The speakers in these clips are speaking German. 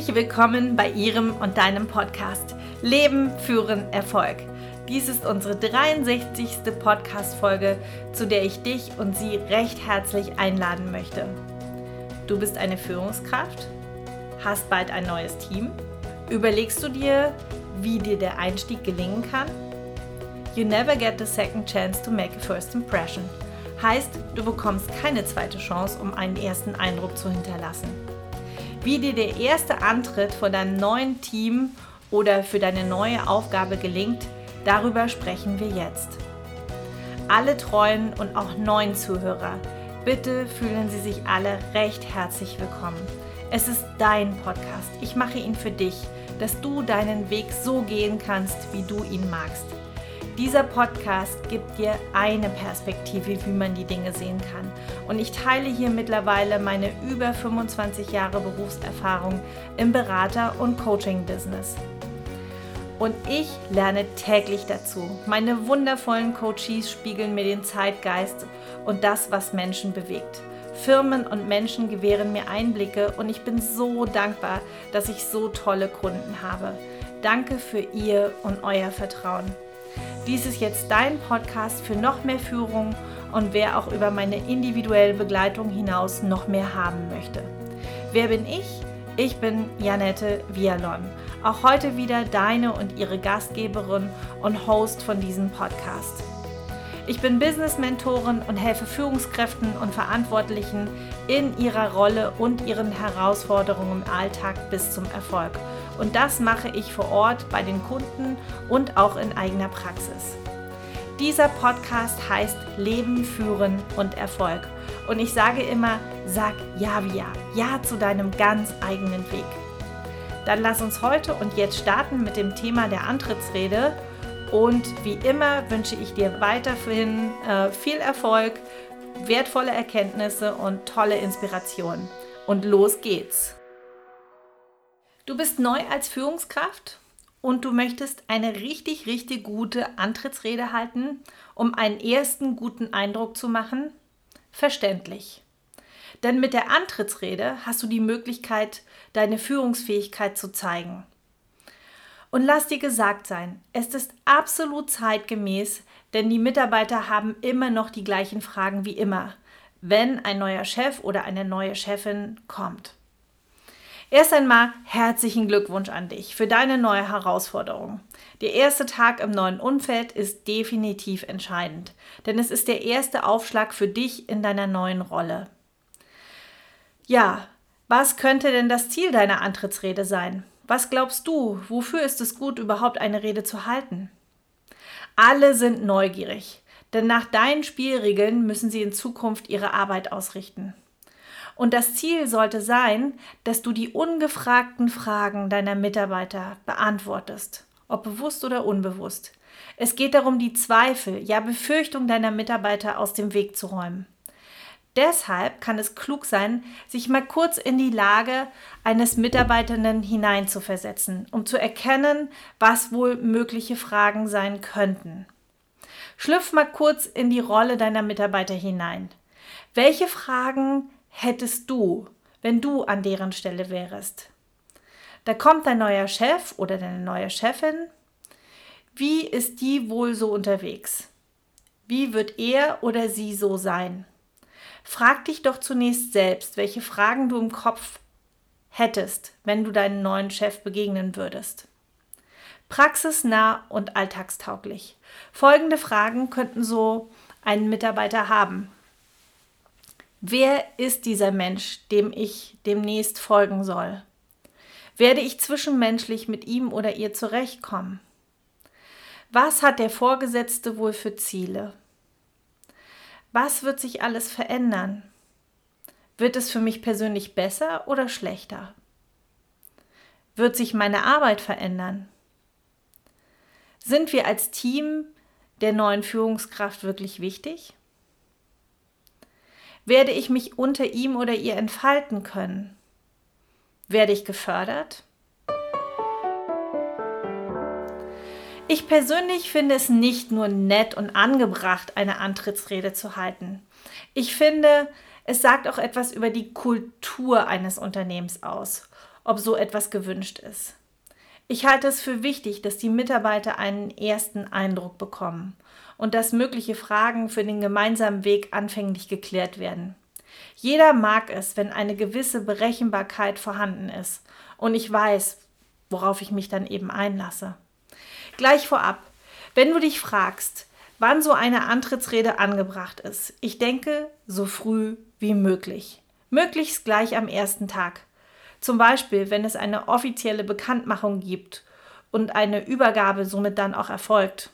Herzlich willkommen bei Ihrem und deinem Podcast Leben, Führen, Erfolg. Dies ist unsere 63. Podcast-Folge, zu der ich dich und Sie recht herzlich einladen möchte. Du bist eine Führungskraft? Hast bald ein neues Team? Überlegst du dir, wie dir der Einstieg gelingen kann? You never get the second chance to make a first impression. Heißt, du bekommst keine zweite Chance, um einen ersten Eindruck zu hinterlassen. Wie dir der erste Antritt vor deinem neuen Team oder für deine neue Aufgabe gelingt, darüber sprechen wir jetzt. Alle treuen und auch neuen Zuhörer, bitte fühlen Sie sich alle recht herzlich willkommen. Es ist dein Podcast. Ich mache ihn für dich, dass du deinen Weg so gehen kannst, wie du ihn magst. Dieser Podcast gibt dir eine Perspektive, wie man die Dinge sehen kann. Und ich teile hier mittlerweile meine über 25 Jahre Berufserfahrung im Berater- und Coaching-Business. Und ich lerne täglich dazu. Meine wundervollen Coaches spiegeln mir den Zeitgeist und das, was Menschen bewegt. Firmen und Menschen gewähren mir Einblicke und ich bin so dankbar, dass ich so tolle Kunden habe. Danke für Ihr und Euer Vertrauen. Dies ist jetzt dein Podcast für noch mehr Führung und wer auch über meine individuelle Begleitung hinaus noch mehr haben möchte. Wer bin ich? Ich bin Janette Vialon. Auch heute wieder deine und ihre Gastgeberin und Host von diesem Podcast. Ich bin Business-Mentorin und helfe Führungskräften und Verantwortlichen in ihrer Rolle und ihren Herausforderungen im Alltag bis zum Erfolg. Und das mache ich vor Ort bei den Kunden und auch in eigener Praxis. Dieser Podcast heißt Leben, Führen und Erfolg. Und ich sage immer, sag Ja wie Ja, Ja zu deinem ganz eigenen Weg. Dann lass uns heute und jetzt starten mit dem Thema der Antrittsrede. Und wie immer wünsche ich dir weiterhin äh, viel Erfolg, wertvolle Erkenntnisse und tolle Inspiration. Und los geht's! Du bist neu als Führungskraft und du möchtest eine richtig, richtig gute Antrittsrede halten, um einen ersten guten Eindruck zu machen? Verständlich. Denn mit der Antrittsrede hast du die Möglichkeit, deine Führungsfähigkeit zu zeigen. Und lass dir gesagt sein, es ist absolut zeitgemäß, denn die Mitarbeiter haben immer noch die gleichen Fragen wie immer, wenn ein neuer Chef oder eine neue Chefin kommt. Erst einmal herzlichen Glückwunsch an dich für deine neue Herausforderung. Der erste Tag im neuen Umfeld ist definitiv entscheidend, denn es ist der erste Aufschlag für dich in deiner neuen Rolle. Ja, was könnte denn das Ziel deiner Antrittsrede sein? Was glaubst du, wofür ist es gut, überhaupt eine Rede zu halten? Alle sind neugierig, denn nach deinen Spielregeln müssen sie in Zukunft ihre Arbeit ausrichten. Und das Ziel sollte sein, dass du die ungefragten Fragen deiner Mitarbeiter beantwortest, ob bewusst oder unbewusst. Es geht darum, die Zweifel, ja Befürchtung deiner Mitarbeiter aus dem Weg zu räumen. Deshalb kann es klug sein, sich mal kurz in die Lage eines Mitarbeitenden hineinzuversetzen, um zu erkennen, was wohl mögliche Fragen sein könnten. Schlüpf mal kurz in die Rolle deiner Mitarbeiter hinein. Welche Fragen hättest du, wenn du an deren Stelle wärst? Da kommt dein neuer Chef oder deine neue Chefin. Wie ist die wohl so unterwegs? Wie wird er oder sie so sein? Frag dich doch zunächst selbst, welche Fragen du im Kopf hättest, wenn du deinen neuen Chef begegnen würdest. Praxisnah und alltagstauglich. Folgende Fragen könnten so einen Mitarbeiter haben. Wer ist dieser Mensch, dem ich demnächst folgen soll? Werde ich zwischenmenschlich mit ihm oder ihr zurechtkommen? Was hat der Vorgesetzte wohl für Ziele? Was wird sich alles verändern? Wird es für mich persönlich besser oder schlechter? Wird sich meine Arbeit verändern? Sind wir als Team der neuen Führungskraft wirklich wichtig? Werde ich mich unter ihm oder ihr entfalten können? Werde ich gefördert? Ich persönlich finde es nicht nur nett und angebracht, eine Antrittsrede zu halten. Ich finde, es sagt auch etwas über die Kultur eines Unternehmens aus. ob so etwas gewünscht ist. Ich halte es für wichtig, dass die Mitarbeiter einen ersten Eindruck bekommen und dass mögliche Fragen für den gemeinsamen Weg anfänglich geklärt werden. Jeder mag es, wenn eine gewisse Berechenbarkeit vorhanden ist und ich weiß, worauf ich mich dann eben einlasse. Gleich vorab, wenn du dich fragst, wann so eine Antrittsrede angebracht ist, ich denke, so früh wie möglich. Möglichst gleich am ersten Tag. Zum Beispiel, wenn es eine offizielle Bekanntmachung gibt und eine Übergabe somit dann auch erfolgt.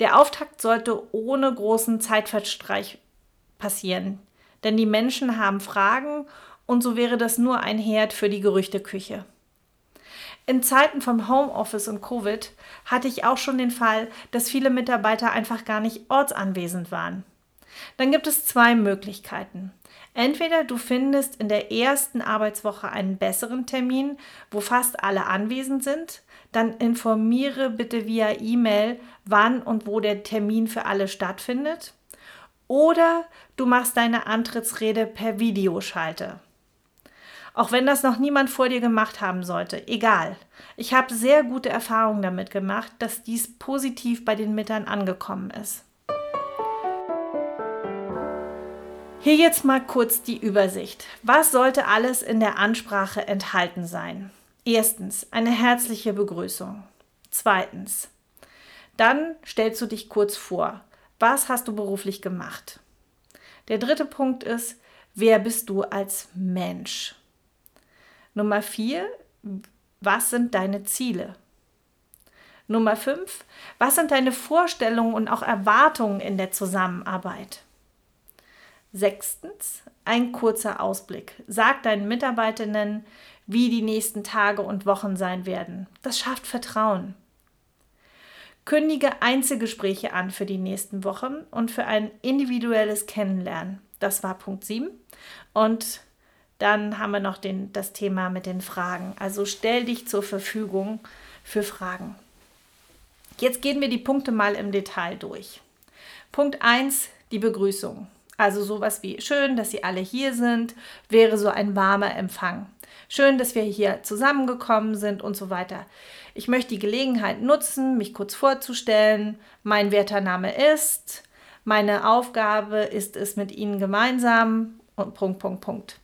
Der Auftakt sollte ohne großen Zeitverstreich passieren, denn die Menschen haben Fragen und so wäre das nur ein Herd für die Gerüchteküche. In Zeiten vom Homeoffice und Covid hatte ich auch schon den Fall, dass viele Mitarbeiter einfach gar nicht ortsanwesend waren. Dann gibt es zwei Möglichkeiten. Entweder du findest in der ersten Arbeitswoche einen besseren Termin, wo fast alle anwesend sind, dann informiere bitte via E-Mail, wann und wo der Termin für alle stattfindet. Oder du machst deine Antrittsrede per Videoschalte. Auch wenn das noch niemand vor dir gemacht haben sollte, egal. Ich habe sehr gute Erfahrungen damit gemacht, dass dies positiv bei den Mittern angekommen ist. Hier jetzt mal kurz die Übersicht. Was sollte alles in der Ansprache enthalten sein? Erstens, eine herzliche Begrüßung. Zweitens, dann stellst du dich kurz vor. Was hast du beruflich gemacht? Der dritte Punkt ist, wer bist du als Mensch? Nummer vier, was sind deine Ziele? Nummer fünf, was sind deine Vorstellungen und auch Erwartungen in der Zusammenarbeit? Sechstens, ein kurzer Ausblick. Sag deinen Mitarbeitenden, wie die nächsten Tage und Wochen sein werden. Das schafft Vertrauen. Kündige Einzelgespräche an für die nächsten Wochen und für ein individuelles Kennenlernen. Das war Punkt 7. Und dann haben wir noch den, das Thema mit den Fragen. Also stell dich zur Verfügung für Fragen. Jetzt gehen wir die Punkte mal im Detail durch. Punkt 1, die Begrüßung. Also sowas wie schön, dass Sie alle hier sind, wäre so ein warmer Empfang. Schön, dass wir hier zusammengekommen sind und so weiter. Ich möchte die Gelegenheit nutzen, mich kurz vorzustellen. Mein werter Name ist, meine Aufgabe ist es mit Ihnen gemeinsam und Punkt, Punkt, Punkt.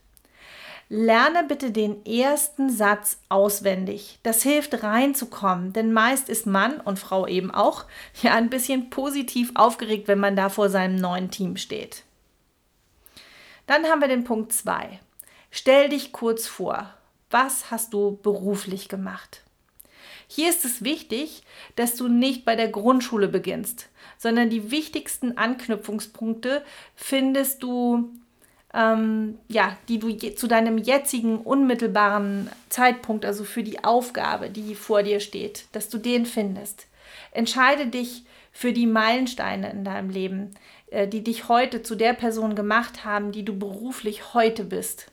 Lerne bitte den ersten Satz auswendig. Das hilft reinzukommen, denn meist ist Mann und Frau eben auch ja ein bisschen positiv aufgeregt, wenn man da vor seinem neuen Team steht. Dann haben wir den Punkt 2. Stell dich kurz vor. Was hast du beruflich gemacht? Hier ist es wichtig, dass du nicht bei der Grundschule beginnst, sondern die wichtigsten Anknüpfungspunkte findest du, ähm, ja, die du je, zu deinem jetzigen unmittelbaren Zeitpunkt, also für die Aufgabe, die vor dir steht, dass du den findest. Entscheide dich für die Meilensteine in deinem Leben, die dich heute zu der Person gemacht haben, die du beruflich heute bist.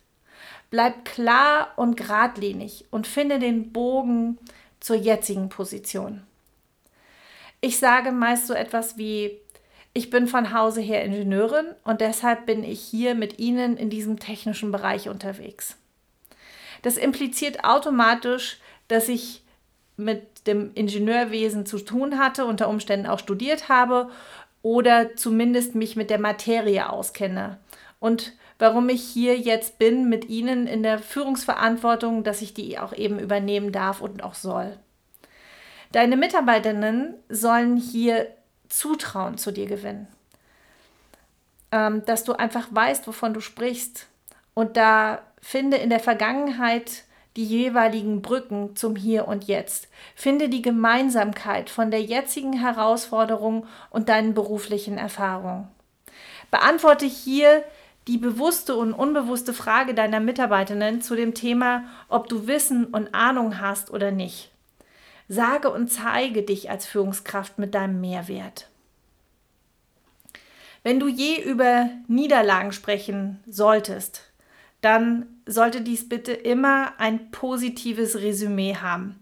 Bleib klar und geradlinig und finde den Bogen zur jetzigen Position. Ich sage meist so etwas wie, ich bin von Hause her Ingenieurin und deshalb bin ich hier mit Ihnen in diesem technischen Bereich unterwegs. Das impliziert automatisch, dass ich mit dem Ingenieurwesen zu tun hatte, unter Umständen auch studiert habe oder zumindest mich mit der Materie auskenne. Und warum ich hier jetzt bin mit Ihnen in der Führungsverantwortung, dass ich die auch eben übernehmen darf und auch soll. Deine Mitarbeiterinnen sollen hier Zutrauen zu dir gewinnen. Ähm, dass du einfach weißt, wovon du sprichst. Und da finde in der Vergangenheit die jeweiligen Brücken zum Hier und Jetzt. Finde die Gemeinsamkeit von der jetzigen Herausforderung und deinen beruflichen Erfahrungen. Beantworte hier die bewusste und unbewusste Frage deiner Mitarbeiterinnen zu dem Thema, ob du Wissen und Ahnung hast oder nicht. Sage und zeige dich als Führungskraft mit deinem Mehrwert. Wenn du je über Niederlagen sprechen solltest, dann sollte dies bitte immer ein positives Resümee haben.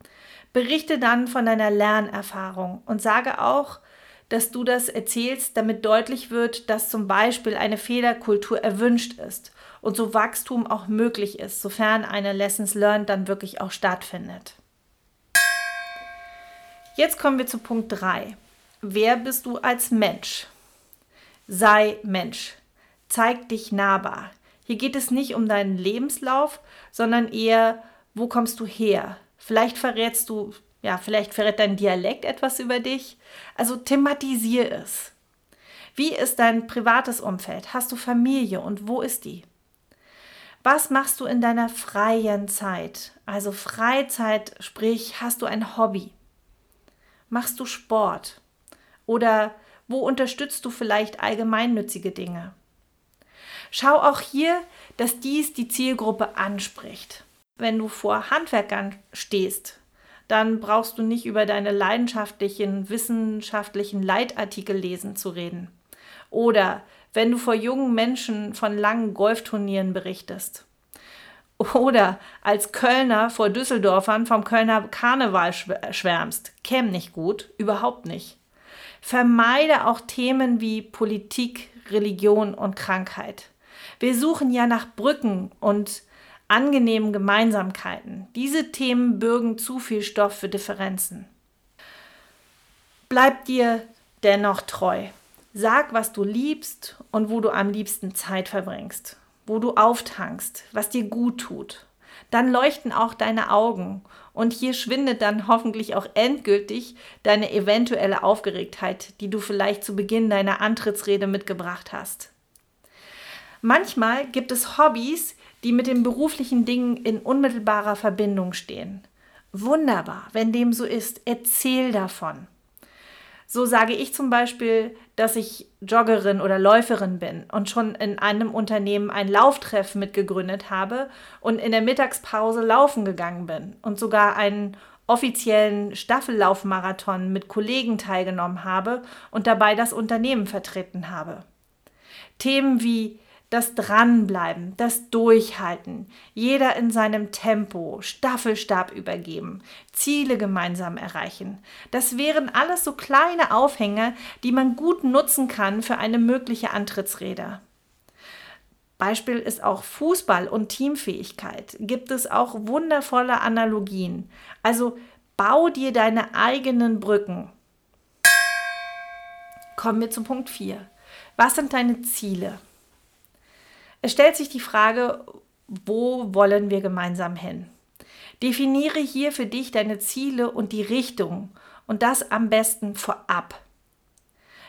Berichte dann von deiner Lernerfahrung und sage auch, dass du das erzählst, damit deutlich wird, dass zum Beispiel eine Fehlerkultur erwünscht ist und so Wachstum auch möglich ist, sofern eine Lessons Learned dann wirklich auch stattfindet. Jetzt kommen wir zu Punkt 3. Wer bist du als Mensch? Sei Mensch. Zeig dich nahbar. Hier geht es nicht um deinen Lebenslauf, sondern eher, wo kommst du her? Vielleicht verrätst du, ja, vielleicht verrät dein Dialekt etwas über dich. Also thematisier es. Wie ist dein privates Umfeld? Hast du Familie und wo ist die? Was machst du in deiner freien Zeit? Also Freizeit, sprich, hast du ein Hobby? Machst du Sport? Oder wo unterstützt du vielleicht allgemeinnützige Dinge? Schau auch hier, dass dies die Zielgruppe anspricht. Wenn du vor Handwerkern stehst, dann brauchst du nicht über deine leidenschaftlichen wissenschaftlichen Leitartikel lesen zu reden. Oder wenn du vor jungen Menschen von langen Golfturnieren berichtest. Oder als Kölner vor Düsseldorfern vom Kölner Karneval schwärmst. Käm nicht gut, überhaupt nicht. Vermeide auch Themen wie Politik, Religion und Krankheit. Wir suchen ja nach Brücken und angenehmen Gemeinsamkeiten. Diese Themen bürgen zu viel Stoff für Differenzen. Bleib dir dennoch treu. Sag, was du liebst und wo du am liebsten Zeit verbringst, wo du auftankst, was dir gut tut. Dann leuchten auch deine Augen und hier schwindet dann hoffentlich auch endgültig deine eventuelle Aufgeregtheit, die du vielleicht zu Beginn deiner Antrittsrede mitgebracht hast. Manchmal gibt es Hobbys, die mit den beruflichen Dingen in unmittelbarer Verbindung stehen. Wunderbar, wenn dem so ist, erzähl davon. So sage ich zum Beispiel, dass ich Joggerin oder Läuferin bin und schon in einem Unternehmen ein Lauftreff mitgegründet habe und in der Mittagspause laufen gegangen bin und sogar einen offiziellen Staffellaufmarathon mit Kollegen teilgenommen habe und dabei das Unternehmen vertreten habe. Themen wie das Dranbleiben, das Durchhalten, jeder in seinem Tempo, Staffelstab übergeben, Ziele gemeinsam erreichen. Das wären alles so kleine Aufhänger, die man gut nutzen kann für eine mögliche Antrittsrede. Beispiel ist auch Fußball und Teamfähigkeit. Gibt es auch wundervolle Analogien. Also bau dir deine eigenen Brücken. Kommen wir zu Punkt 4. Was sind deine Ziele? Es stellt sich die Frage, wo wollen wir gemeinsam hin? Definiere hier für dich deine Ziele und die Richtung und das am besten vorab.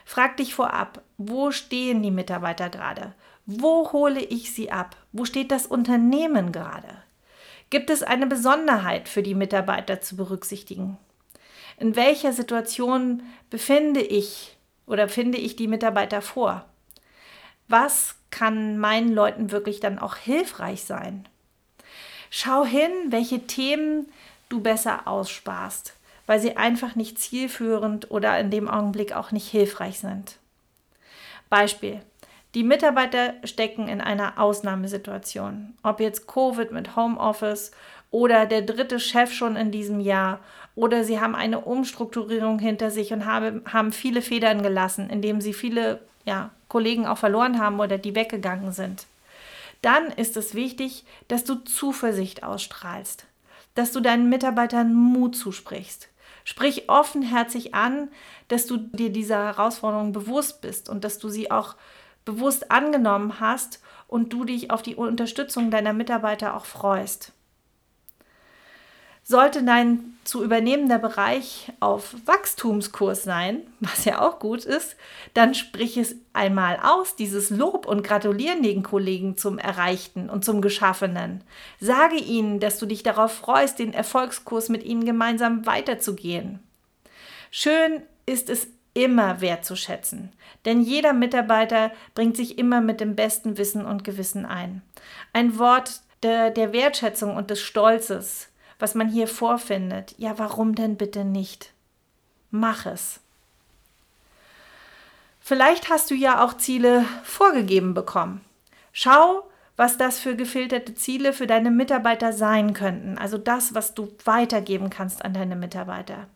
Frag dich vorab, wo stehen die Mitarbeiter gerade? Wo hole ich sie ab? Wo steht das Unternehmen gerade? Gibt es eine Besonderheit für die Mitarbeiter zu berücksichtigen? In welcher Situation befinde ich oder finde ich die Mitarbeiter vor? Was kann meinen Leuten wirklich dann auch hilfreich sein. Schau hin, welche Themen du besser aussparst, weil sie einfach nicht zielführend oder in dem Augenblick auch nicht hilfreich sind. Beispiel. Die Mitarbeiter stecken in einer Ausnahmesituation. Ob jetzt Covid mit Homeoffice oder der dritte Chef schon in diesem Jahr oder sie haben eine Umstrukturierung hinter sich und haben, haben viele Federn gelassen, indem sie viele ja, Kollegen auch verloren haben oder die weggegangen sind. Dann ist es wichtig, dass du Zuversicht ausstrahlst, dass du deinen Mitarbeitern Mut zusprichst. Sprich offenherzig an, dass du dir dieser Herausforderung bewusst bist und dass du sie auch bewusst angenommen hast und du dich auf die Unterstützung deiner Mitarbeiter auch freust. Sollte dein zu übernehmender Bereich auf Wachstumskurs sein, was ja auch gut ist, dann sprich es einmal aus, dieses Lob und gratulieren den Kollegen zum Erreichten und zum Geschaffenen. Sage ihnen, dass du dich darauf freust, den Erfolgskurs mit ihnen gemeinsam weiterzugehen. Schön ist es immer wertzuschätzen, denn jeder Mitarbeiter bringt sich immer mit dem besten Wissen und Gewissen ein. Ein Wort der, der Wertschätzung und des Stolzes was man hier vorfindet. Ja, warum denn bitte nicht? Mach es. Vielleicht hast du ja auch Ziele vorgegeben bekommen. Schau, was das für gefilterte Ziele für deine Mitarbeiter sein könnten. Also das, was du weitergeben kannst an deine Mitarbeiter.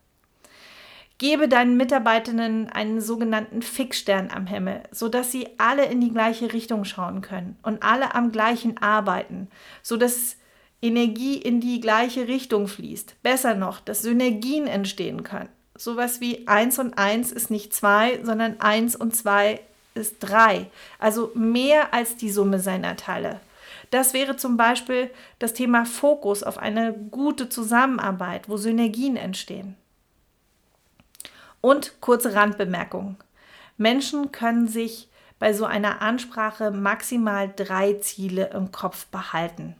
Gebe deinen Mitarbeitenden einen sogenannten Fixstern am Himmel, sodass sie alle in die gleiche Richtung schauen können und alle am gleichen arbeiten, sodass Energie in die gleiche Richtung fließt. Besser noch, dass Synergien entstehen können. Sowas wie 1 und 1 ist nicht 2, sondern 1 und 2 ist 3. Also mehr als die Summe seiner Teile. Das wäre zum Beispiel das Thema Fokus auf eine gute Zusammenarbeit, wo Synergien entstehen. Und kurze Randbemerkung. Menschen können sich bei so einer Ansprache maximal drei Ziele im Kopf behalten.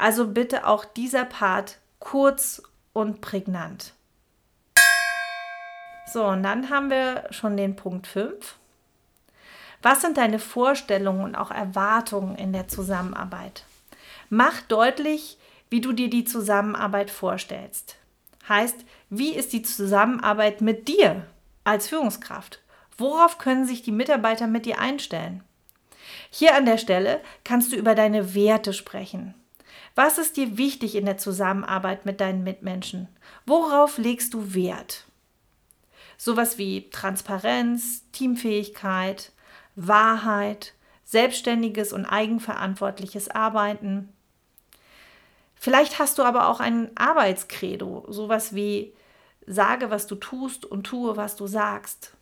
Also bitte auch dieser Part kurz und prägnant. So, und dann haben wir schon den Punkt 5. Was sind deine Vorstellungen und auch Erwartungen in der Zusammenarbeit? Mach deutlich, wie du dir die Zusammenarbeit vorstellst. Heißt, wie ist die Zusammenarbeit mit dir als Führungskraft? Worauf können sich die Mitarbeiter mit dir einstellen? Hier an der Stelle kannst du über deine Werte sprechen. Was ist dir wichtig in der Zusammenarbeit mit deinen Mitmenschen? Worauf legst du Wert? Sowas wie Transparenz, Teamfähigkeit, Wahrheit, selbstständiges und eigenverantwortliches Arbeiten. Vielleicht hast du aber auch ein Arbeitskredo, sowas wie sage, was du tust und tue, was du sagst.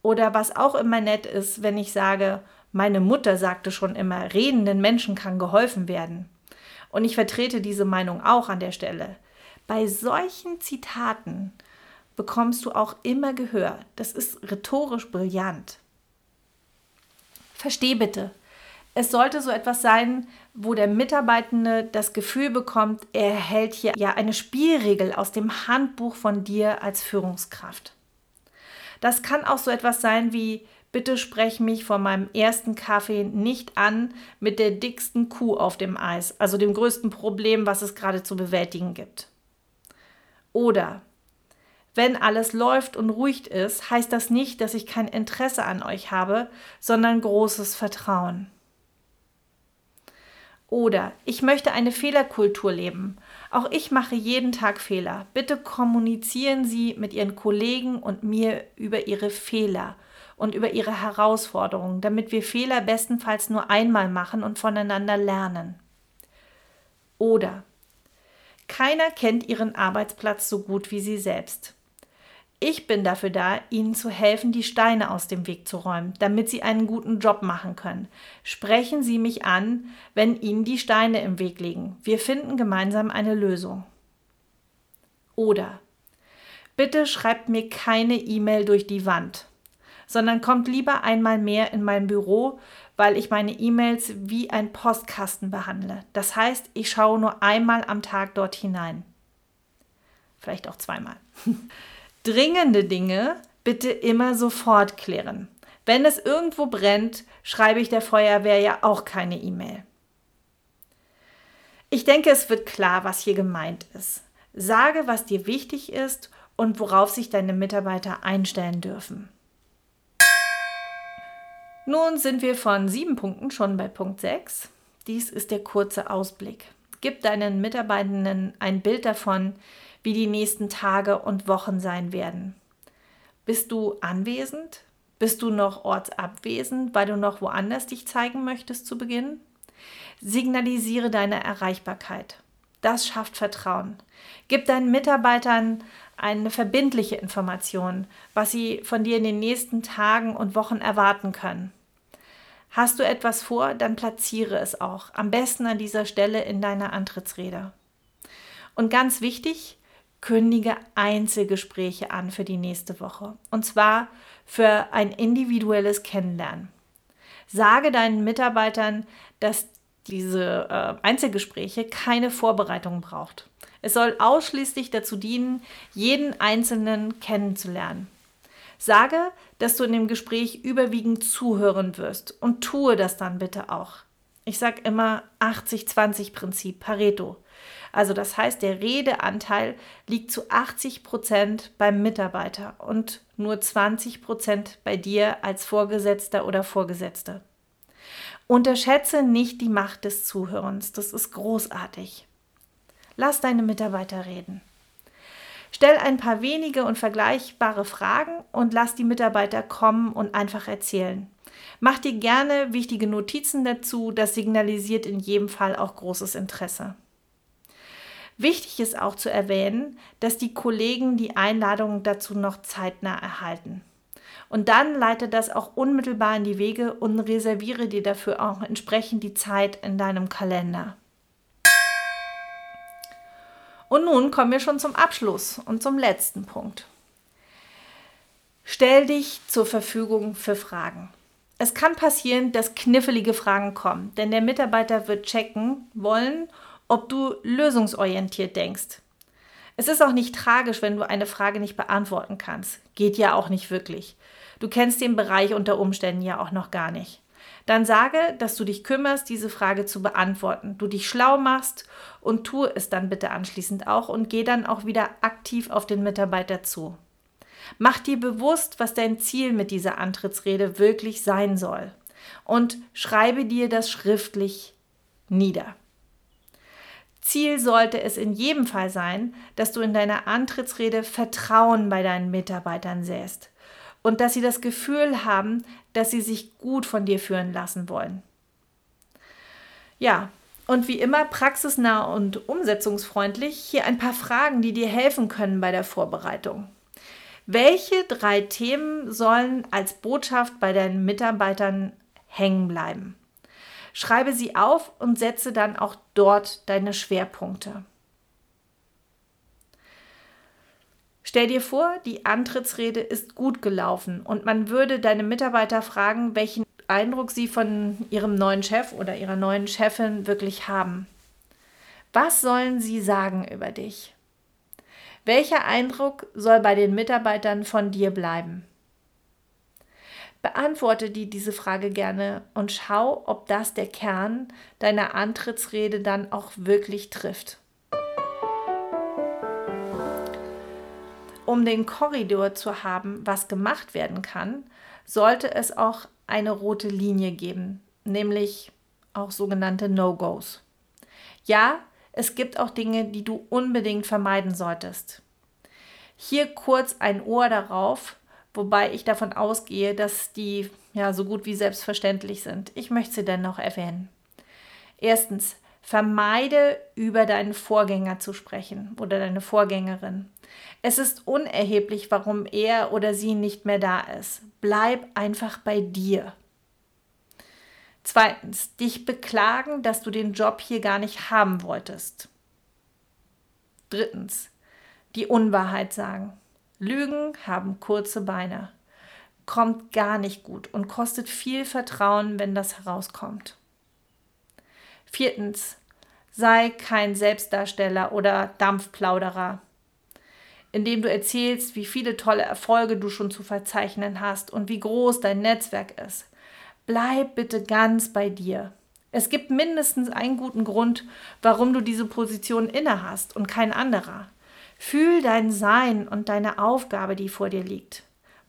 Oder was auch immer nett ist, wenn ich sage, meine Mutter sagte schon immer, redenden Menschen kann geholfen werden. Und ich vertrete diese Meinung auch an der Stelle. Bei solchen Zitaten bekommst du auch immer Gehör. Das ist rhetorisch brillant. Versteh bitte, es sollte so etwas sein, wo der Mitarbeitende das Gefühl bekommt, er erhält hier ja eine Spielregel aus dem Handbuch von dir als Führungskraft. Das kann auch so etwas sein wie, bitte sprech mich vor meinem ersten Kaffee nicht an mit der dicksten Kuh auf dem Eis, also dem größten Problem, was es gerade zu bewältigen gibt. Oder wenn alles läuft und ruhig ist, heißt das nicht, dass ich kein Interesse an euch habe, sondern großes Vertrauen. Oder ich möchte eine Fehlerkultur leben. Auch ich mache jeden Tag Fehler. Bitte kommunizieren Sie mit Ihren Kollegen und mir über Ihre Fehler und über Ihre Herausforderungen, damit wir Fehler bestenfalls nur einmal machen und voneinander lernen. Oder keiner kennt Ihren Arbeitsplatz so gut wie Sie selbst. Ich bin dafür da, Ihnen zu helfen, die Steine aus dem Weg zu räumen, damit Sie einen guten Job machen können. Sprechen Sie mich an, wenn Ihnen die Steine im Weg liegen. Wir finden gemeinsam eine Lösung. Oder bitte schreibt mir keine E-Mail durch die Wand, sondern kommt lieber einmal mehr in mein Büro, weil ich meine E-Mails wie ein Postkasten behandle. Das heißt, ich schaue nur einmal am Tag dort hinein. Vielleicht auch zweimal. Dringende Dinge bitte immer sofort klären. Wenn es irgendwo brennt, schreibe ich der Feuerwehr ja auch keine E-Mail. Ich denke, es wird klar, was hier gemeint ist. Sage, was dir wichtig ist und worauf sich deine Mitarbeiter einstellen dürfen. Nun sind wir von sieben Punkten schon bei Punkt 6. Dies ist der kurze Ausblick. Gib deinen Mitarbeitenden ein Bild davon, wie die nächsten Tage und Wochen sein werden. Bist du anwesend? Bist du noch ortsabwesend, weil du noch woanders dich zeigen möchtest zu Beginn? Signalisiere deine Erreichbarkeit. Das schafft Vertrauen. Gib deinen Mitarbeitern eine verbindliche Information, was sie von dir in den nächsten Tagen und Wochen erwarten können. Hast du etwas vor, dann platziere es auch, am besten an dieser Stelle in deiner Antrittsrede. Und ganz wichtig, kündige Einzelgespräche an für die nächste Woche. Und zwar für ein individuelles Kennenlernen. Sage deinen Mitarbeitern, dass diese äh, Einzelgespräche keine Vorbereitung braucht. Es soll ausschließlich dazu dienen, jeden Einzelnen kennenzulernen. Sage, dass du in dem Gespräch überwiegend zuhören wirst und tue das dann bitte auch. Ich sage immer 80-20-Prinzip, Pareto. Also das heißt, der Redeanteil liegt zu 80 Prozent beim Mitarbeiter und nur 20 Prozent bei dir als Vorgesetzter oder Vorgesetzte. Unterschätze nicht die Macht des Zuhörens, das ist großartig. Lass deine Mitarbeiter reden. Stell ein paar wenige und vergleichbare Fragen und lass die Mitarbeiter kommen und einfach erzählen. Mach dir gerne wichtige Notizen dazu, das signalisiert in jedem Fall auch großes Interesse. Wichtig ist auch zu erwähnen, dass die Kollegen die Einladung dazu noch zeitnah erhalten. Und dann leite das auch unmittelbar in die Wege und reserviere dir dafür auch entsprechend die Zeit in deinem Kalender. Und nun kommen wir schon zum Abschluss und zum letzten Punkt. Stell dich zur Verfügung für Fragen. Es kann passieren, dass knifflige Fragen kommen, denn der Mitarbeiter wird checken wollen, ob du lösungsorientiert denkst. Es ist auch nicht tragisch, wenn du eine Frage nicht beantworten kannst. Geht ja auch nicht wirklich. Du kennst den Bereich unter Umständen ja auch noch gar nicht. Dann sage, dass du dich kümmerst, diese Frage zu beantworten. Du dich schlau machst und tue es dann bitte anschließend auch und geh dann auch wieder aktiv auf den Mitarbeiter zu. Mach dir bewusst, was dein Ziel mit dieser Antrittsrede wirklich sein soll und schreibe dir das schriftlich nieder. Ziel sollte es in jedem Fall sein, dass du in deiner Antrittsrede Vertrauen bei deinen Mitarbeitern säst und dass sie das Gefühl haben, dass sie sich gut von dir führen lassen wollen. Ja, und wie immer praxisnah und umsetzungsfreundlich hier ein paar Fragen, die dir helfen können bei der Vorbereitung. Welche drei Themen sollen als Botschaft bei deinen Mitarbeitern hängen bleiben? Schreibe sie auf und setze dann auch dort deine Schwerpunkte. Stell dir vor, die Antrittsrede ist gut gelaufen und man würde deine Mitarbeiter fragen, welchen Eindruck sie von ihrem neuen Chef oder ihrer neuen Chefin wirklich haben. Was sollen sie sagen über dich? Welcher Eindruck soll bei den Mitarbeitern von dir bleiben? Beantworte dir diese Frage gerne und schau, ob das der Kern deiner Antrittsrede dann auch wirklich trifft. Um den Korridor zu haben, was gemacht werden kann, sollte es auch eine rote Linie geben, nämlich auch sogenannte No-Gos. Ja, es gibt auch Dinge, die du unbedingt vermeiden solltest. Hier kurz ein Ohr darauf, wobei ich davon ausgehe, dass die ja so gut wie selbstverständlich sind. Ich möchte sie dennoch erwähnen. Erstens, vermeide über deinen Vorgänger zu sprechen oder deine Vorgängerin. Es ist unerheblich, warum er oder sie nicht mehr da ist. Bleib einfach bei dir. Zweitens, dich beklagen, dass du den Job hier gar nicht haben wolltest. Drittens, die Unwahrheit sagen. Lügen haben kurze Beine. Kommt gar nicht gut und kostet viel Vertrauen, wenn das herauskommt. Viertens, sei kein Selbstdarsteller oder Dampfplauderer indem du erzählst, wie viele tolle Erfolge du schon zu verzeichnen hast und wie groß dein Netzwerk ist. Bleib bitte ganz bei dir. Es gibt mindestens einen guten Grund, warum du diese Position inne hast und kein anderer. Fühl dein Sein und deine Aufgabe, die vor dir liegt.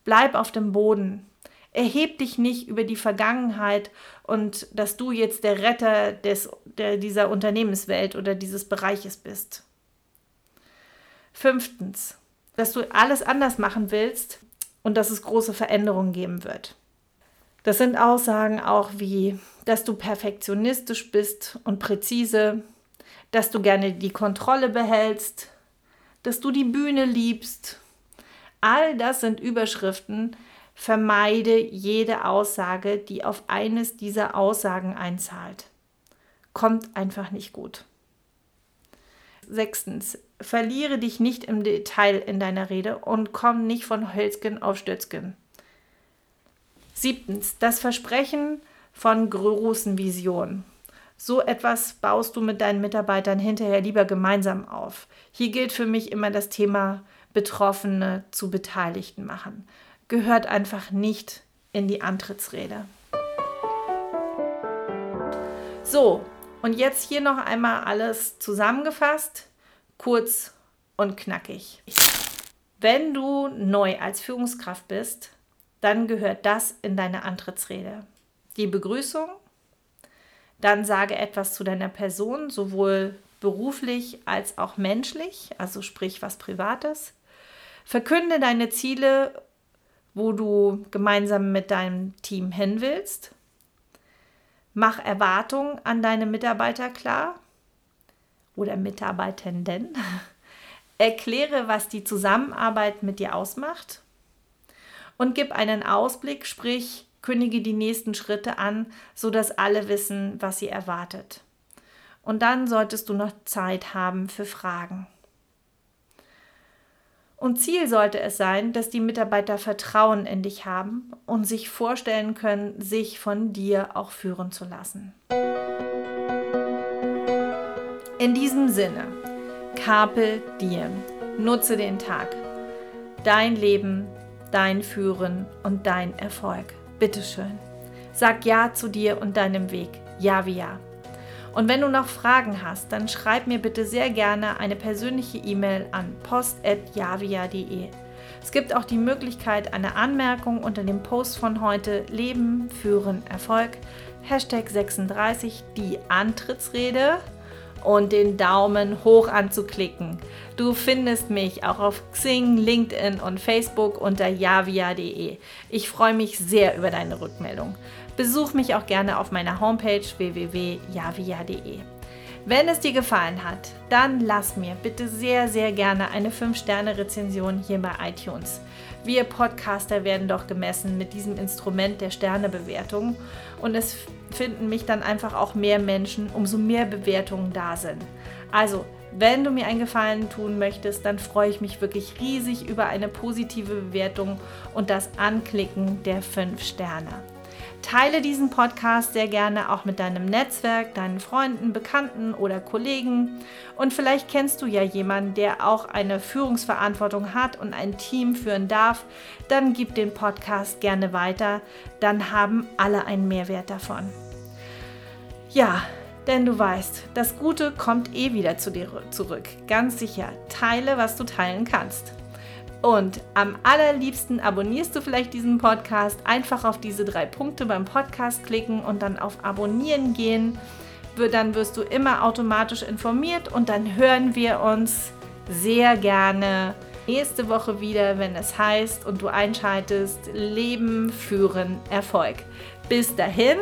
Bleib auf dem Boden. Erheb dich nicht über die Vergangenheit und dass du jetzt der Retter des, der, dieser Unternehmenswelt oder dieses Bereiches bist. Fünftens, dass du alles anders machen willst und dass es große Veränderungen geben wird. Das sind Aussagen auch wie, dass du perfektionistisch bist und präzise, dass du gerne die Kontrolle behältst, dass du die Bühne liebst. All das sind Überschriften. Vermeide jede Aussage, die auf eines dieser Aussagen einzahlt. Kommt einfach nicht gut. Sechstens, verliere dich nicht im Detail in deiner Rede und komm nicht von Hölzgen auf Stötzgen. Siebtens, das Versprechen von großen Visionen. So etwas baust du mit deinen Mitarbeitern hinterher lieber gemeinsam auf. Hier gilt für mich immer das Thema Betroffene zu Beteiligten machen. Gehört einfach nicht in die Antrittsrede. So, und jetzt hier noch einmal alles zusammengefasst, kurz und knackig. Wenn du neu als Führungskraft bist, dann gehört das in deine Antrittsrede. Die Begrüßung, dann sage etwas zu deiner Person, sowohl beruflich als auch menschlich, also sprich was Privates. Verkünde deine Ziele, wo du gemeinsam mit deinem Team hin willst. Mach Erwartungen an deine Mitarbeiter klar oder Mitarbeitenden. Erkläre, was die Zusammenarbeit mit dir ausmacht. Und gib einen Ausblick, sprich, kündige die nächsten Schritte an, sodass alle wissen, was sie erwartet. Und dann solltest du noch Zeit haben für Fragen. Und Ziel sollte es sein, dass die Mitarbeiter Vertrauen in dich haben und sich vorstellen können, sich von dir auch führen zu lassen. In diesem Sinne, Carpe Diem, nutze den Tag, dein Leben, dein Führen und dein Erfolg. Bitteschön. Sag Ja zu dir und deinem Weg. Ja wie Ja. Und wenn du noch Fragen hast, dann schreib mir bitte sehr gerne eine persönliche E-Mail an post.javia.de. Es gibt auch die Möglichkeit, eine Anmerkung unter dem Post von heute Leben, Führen, Erfolg, Hashtag 36, die Antrittsrede und den Daumen hoch anzuklicken. Du findest mich auch auf Xing, LinkedIn und Facebook unter javia.de. Ich freue mich sehr über deine Rückmeldung. Besuch mich auch gerne auf meiner Homepage www.javia.de. Wenn es dir gefallen hat, dann lass mir bitte sehr, sehr gerne eine 5-Sterne-Rezension hier bei iTunes. Wir Podcaster werden doch gemessen mit diesem Instrument der Sternebewertung und es finden mich dann einfach auch mehr Menschen, umso mehr Bewertungen da sind. Also, wenn du mir einen Gefallen tun möchtest, dann freue ich mich wirklich riesig über eine positive Bewertung und das Anklicken der 5 Sterne. Teile diesen Podcast sehr gerne auch mit deinem Netzwerk, deinen Freunden, Bekannten oder Kollegen. Und vielleicht kennst du ja jemanden, der auch eine Führungsverantwortung hat und ein Team führen darf. Dann gib den Podcast gerne weiter. Dann haben alle einen Mehrwert davon. Ja, denn du weißt, das Gute kommt eh wieder zu dir zurück. Ganz sicher. Teile, was du teilen kannst. Und am allerliebsten abonnierst du vielleicht diesen Podcast. Einfach auf diese drei Punkte beim Podcast klicken und dann auf Abonnieren gehen. Dann wirst du immer automatisch informiert und dann hören wir uns sehr gerne nächste Woche wieder, wenn es heißt und du einschaltest Leben, Führen, Erfolg. Bis dahin,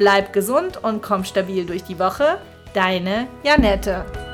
bleib gesund und komm stabil durch die Woche. Deine Janette.